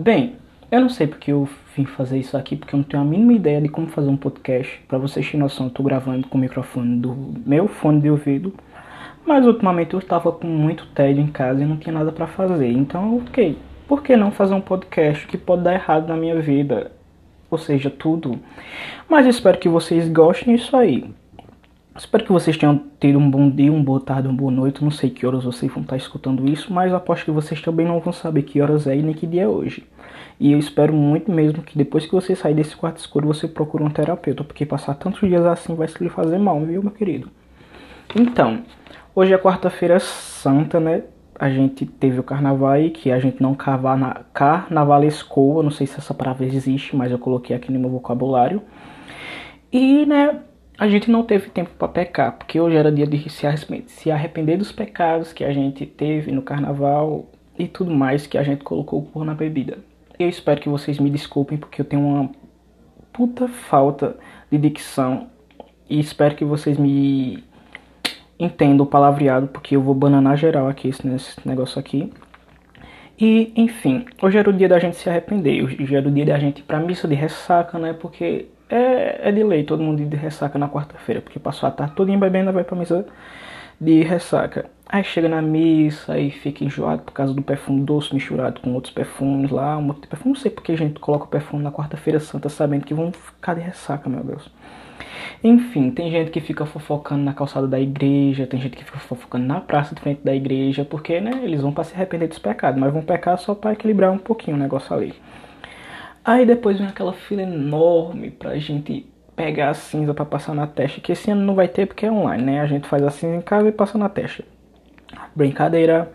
Bem, eu não sei porque eu vim fazer isso aqui, porque eu não tenho a mínima ideia de como fazer um podcast. Para vocês terem noção, eu tô gravando com o microfone do meu fone de ouvido. Mas ultimamente eu estava com muito tédio em casa e não tinha nada para fazer. Então, ok, por que não fazer um podcast que pode dar errado na minha vida? Ou seja, tudo. Mas espero que vocês gostem disso aí. Espero que vocês tenham tido um bom dia, uma boa tarde, uma boa noite. Não sei que horas vocês vão estar escutando isso, mas aposto que vocês também não vão saber que horas é e nem que dia é hoje. E eu espero muito mesmo que depois que você sair desse quarto escuro, você procure um terapeuta, porque passar tantos dias assim vai se lhe fazer mal, viu, meu querido? Então, hoje é quarta-feira santa, né? A gente teve o carnaval aí, que a gente não carvana, carnavalescou, não sei se essa palavra existe, mas eu coloquei aqui no meu vocabulário. E, né, a gente não teve tempo para pecar, porque hoje era dia de se arrepender dos pecados que a gente teve no carnaval e tudo mais que a gente colocou por na bebida. Eu espero que vocês me desculpem, porque eu tenho uma puta falta de dicção e espero que vocês me entendam o palavreado, porque eu vou bananar geral aqui nesse negócio aqui. E, enfim, hoje era o dia da gente se arrepender, hoje era o dia da gente ir pra missa de ressaca, né? Porque é, é de lei todo mundo de ressaca na quarta-feira, porque passou a tarde todinha bebendo, vai pra missa de ressaca. Aí chega na missa e fica enjoado por causa do perfume doce misturado com outros perfumes lá, um outro perfume. Não sei porque a gente coloca o perfume na quarta-feira santa sabendo que vão ficar de ressaca, meu Deus. Enfim, tem gente que fica fofocando na calçada da igreja, tem gente que fica fofocando na praça de frente da igreja, porque, né, eles vão para se arrepender dos pecados, mas vão pecar só para equilibrar um pouquinho o negócio ali. Aí depois vem aquela fila enorme pra gente pegar a cinza para passar na testa, que esse ano não vai ter porque é online, né? A gente faz a cinza em casa e passa na testa. Brincadeira.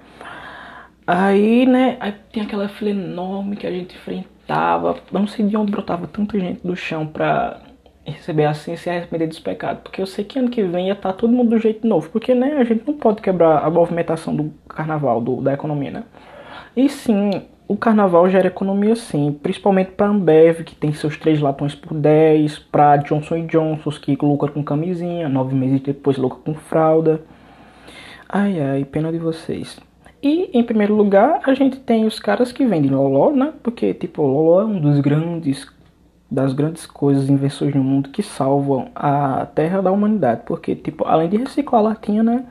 Aí, né, aí tem aquela fila enorme que a gente enfrentava. Não sei de onde brotava tanta gente do chão pra receber a cinza e arrepender dos pecados. Porque eu sei que ano que vem ia estar tá todo mundo do jeito novo. Porque, né, a gente não pode quebrar a movimentação do carnaval, do, da economia, né? E sim, o carnaval gera economia sim, principalmente para Ambev, que tem seus três latões por 10, para Johnson Johnson, que lucra com camisinha, nove meses depois lucra com fralda. Ai ai, pena de vocês. E em primeiro lugar, a gente tem os caras que vendem Loló, né? Porque tipo, Loló é um dos grandes das grandes coisas, invenções no mundo que salvam a terra da humanidade. Porque, tipo, além de reciclar a latinha, né?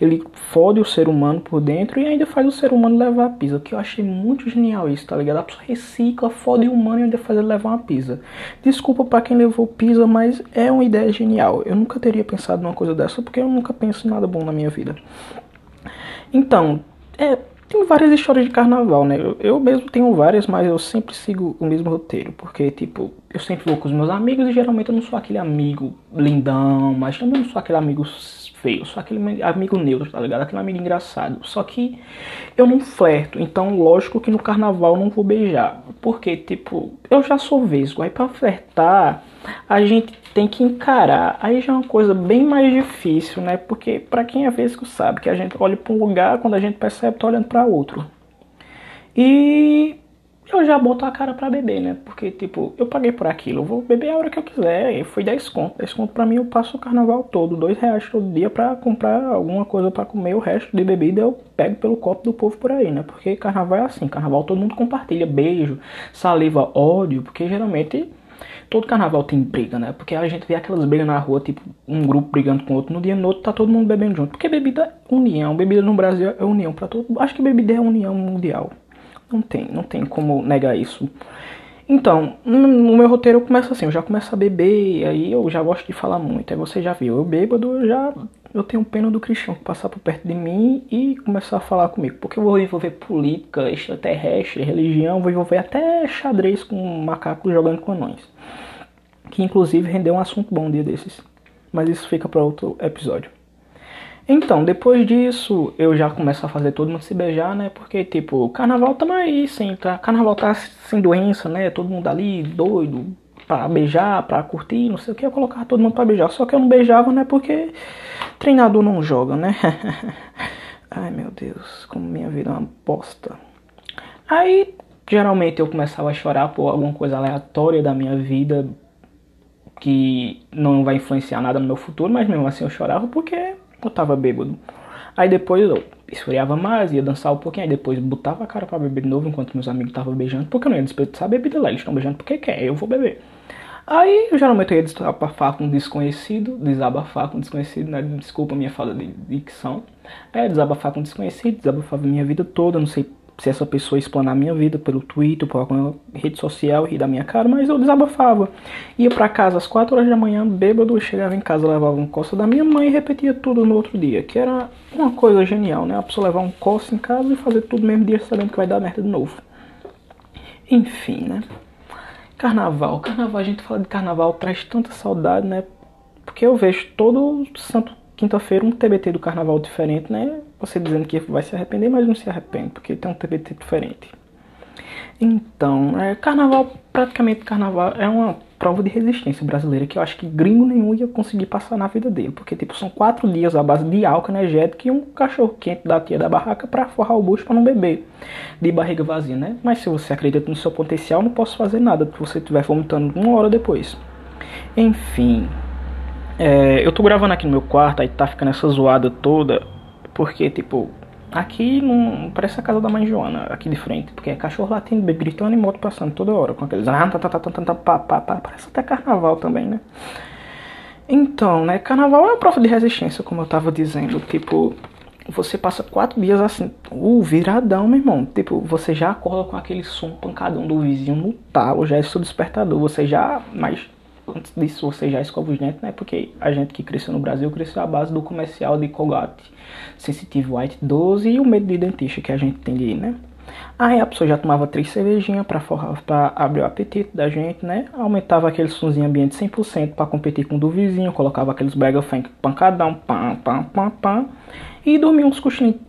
Ele fode o ser humano por dentro e ainda faz o ser humano levar a pizza. Que eu achei muito genial isso, tá ligado? A pessoa recicla, fode o humano e ainda faz ele levar uma pizza. Desculpa para quem levou pizza, mas é uma ideia genial. Eu nunca teria pensado numa coisa dessa porque eu nunca penso em nada bom na minha vida. Então, é, tem várias histórias de carnaval, né? Eu, eu, mesmo tenho várias, mas eu sempre sigo o mesmo roteiro. Porque, tipo, eu sempre vou com os meus amigos e geralmente eu não sou aquele amigo lindão, mas também não sou aquele amigo feio, sou aquele amigo neutro, tá ligado? Aquele amigo engraçado. Só que eu não flerto, então lógico que no carnaval eu não vou beijar. Porque, tipo, eu já sou vesgo. Aí pra flertar, a gente tem que encarar. Aí já é uma coisa bem mais difícil, né? Porque para quem é vesgo sabe que a gente olha para um lugar, quando a gente percebe, tá olhando para outro. E eu já boto a cara para beber, né? Porque, tipo, eu paguei por aquilo, eu vou beber a hora que eu quiser. E foi 10 conto. 10 conto pra mim eu passo o carnaval todo. 2 reais todo dia pra comprar alguma coisa para comer. O resto de bebida eu pego pelo copo do povo por aí, né? Porque carnaval é assim. Carnaval todo mundo compartilha. Beijo, saliva, ódio. Porque geralmente todo carnaval tem briga, né? Porque a gente vê aquelas brigas na rua, tipo, um grupo brigando com outro, no dia no outro tá todo mundo bebendo junto. Porque bebida é união, bebida no Brasil é união para todo Acho que bebida é união mundial. Não tem, não tem como negar isso. Então, no meu roteiro eu começo assim, eu já começo a beber, aí eu já gosto de falar muito. Aí você já viu, eu bêbado, eu já eu tenho pena do cristão passar por perto de mim e começar a falar comigo. Porque eu vou envolver política, extraterrestre, religião, vou envolver até xadrez com macacos jogando com anões que inclusive rendeu um assunto bom um dia desses. Mas isso fica para outro episódio. Então, depois disso, eu já começo a fazer todo mundo se beijar, né? Porque, tipo, carnaval tamo aí, sim, tá? Carnaval tá sem doença, né? Todo mundo ali, doido, pra beijar, pra curtir, não sei o que. Eu colocava todo mundo pra beijar. Só que eu não beijava, né? Porque treinador não joga, né? Ai, meu Deus, como minha vida é uma bosta. Aí, geralmente eu começava a chorar por alguma coisa aleatória da minha vida, que não vai influenciar nada no meu futuro, mas mesmo assim eu chorava porque eu tava bêbado. Aí depois eu esfriava mais, ia dançar um pouquinho, aí depois botava a cara pra beber de novo enquanto meus amigos estavam beijando, porque eu não ia desperdiçar bebida lá, eles estão beijando porque quer, eu vou beber. Aí eu geralmente eu ia desabafar com um desconhecido, desabafar com um desconhecido, né? desculpa a minha falta de dicção. É, desabafar com um desconhecido, desabafava minha vida toda, não sei se essa pessoa explanar minha vida pelo Twitter, por alguma rede social, rir da minha cara, mas eu desabafava. Ia para casa às 4 horas da manhã, bêbado, chegava em casa, levava um coço da minha mãe e repetia tudo no outro dia, que era uma coisa genial, né? A pessoa levar um coço em casa e fazer tudo no mesmo dia sabendo que vai dar merda de novo. Enfim, né? Carnaval. Carnaval, a gente fala de carnaval, traz tanta saudade, né? Porque eu vejo todo santo quinta-feira um TBT do carnaval diferente, né? Você dizendo que vai se arrepender, mas não se arrepende, porque tem um TBT diferente. Então, é, carnaval, praticamente carnaval é uma prova de resistência brasileira que eu acho que gringo nenhum ia conseguir passar na vida dele. Porque, tipo, são quatro dias à base de álcool energético e um cachorro quente da tia da barraca para forrar o bucho para não beber de barriga vazia, né? Mas se você acredita no seu potencial, não posso fazer nada se você estiver vomitando uma hora depois. Enfim, é, eu tô gravando aqui no meu quarto, aí tá ficando essa zoada toda, porque, tipo, aqui não parece a casa da mãe Joana, aqui de frente, porque é cachorro latindo, gritando e moto passando toda hora, com aqueles. Parece até carnaval também, né? Então, né, carnaval é uma prova de resistência, como eu tava dizendo, tipo, você passa quatro dias assim, uh, viradão, meu irmão. Tipo, você já acorda com aquele som pancadão do vizinho no talo, já é seu despertador, você já. Mas antes disso você já escova os dentes, né? Porque a gente que cresceu no Brasil cresceu à base do comercial de Colgate Sensitive White 12 e o medo de dentista que a gente tem ir, né? Aí a pessoa já tomava três cervejinhas pra abrir o apetite da gente, né? Aumentava aquele somzinho ambiente 100% para competir com o do vizinho, colocava aqueles brega funk pancadão, pam, pam, pam, pam, e dormia uns cochilinhos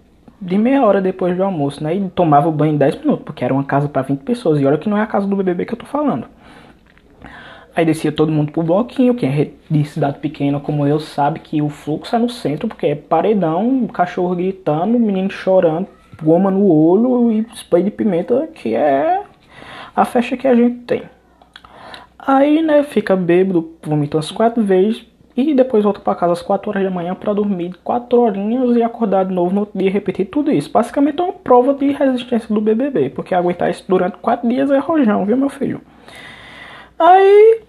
de meia hora depois do almoço, né? E tomava o banho em 10 minutos, porque era uma casa para 20 pessoas. E olha que não é a casa do BBB que eu tô falando. Aí descia todo mundo pro bloquinho, quem é de cidade pequena como eu sabe que o fluxo é no centro, porque é paredão, cachorro gritando, menino chorando, goma no olho e spray de pimenta, que é a festa que a gente tem. Aí, né, fica bêbado, vomita umas quatro vezes e depois volta para casa às 4 horas da manhã para dormir 4 horinhas e acordar de novo no outro dia e repetir tudo isso. Basicamente é uma prova de resistência do BBB, porque aguentar isso durante 4 dias é rojão, viu, meu filho? Aí,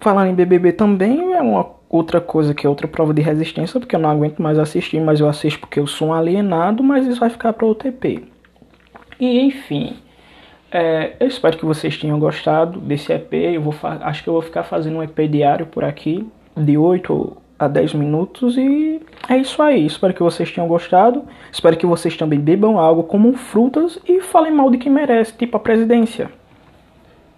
falando em BBB também, é uma outra coisa que é outra prova de resistência, porque eu não aguento mais assistir, mas eu assisto porque eu sou um alienado, mas isso vai ficar para o TP. E enfim, é, eu espero que vocês tenham gostado desse EP. Eu vou acho que eu vou ficar fazendo um EP diário por aqui, de 8 a 10 minutos. E é isso aí. Espero que vocês tenham gostado. Espero que vocês também bebam algo como frutas e falem mal de quem merece, tipo a presidência.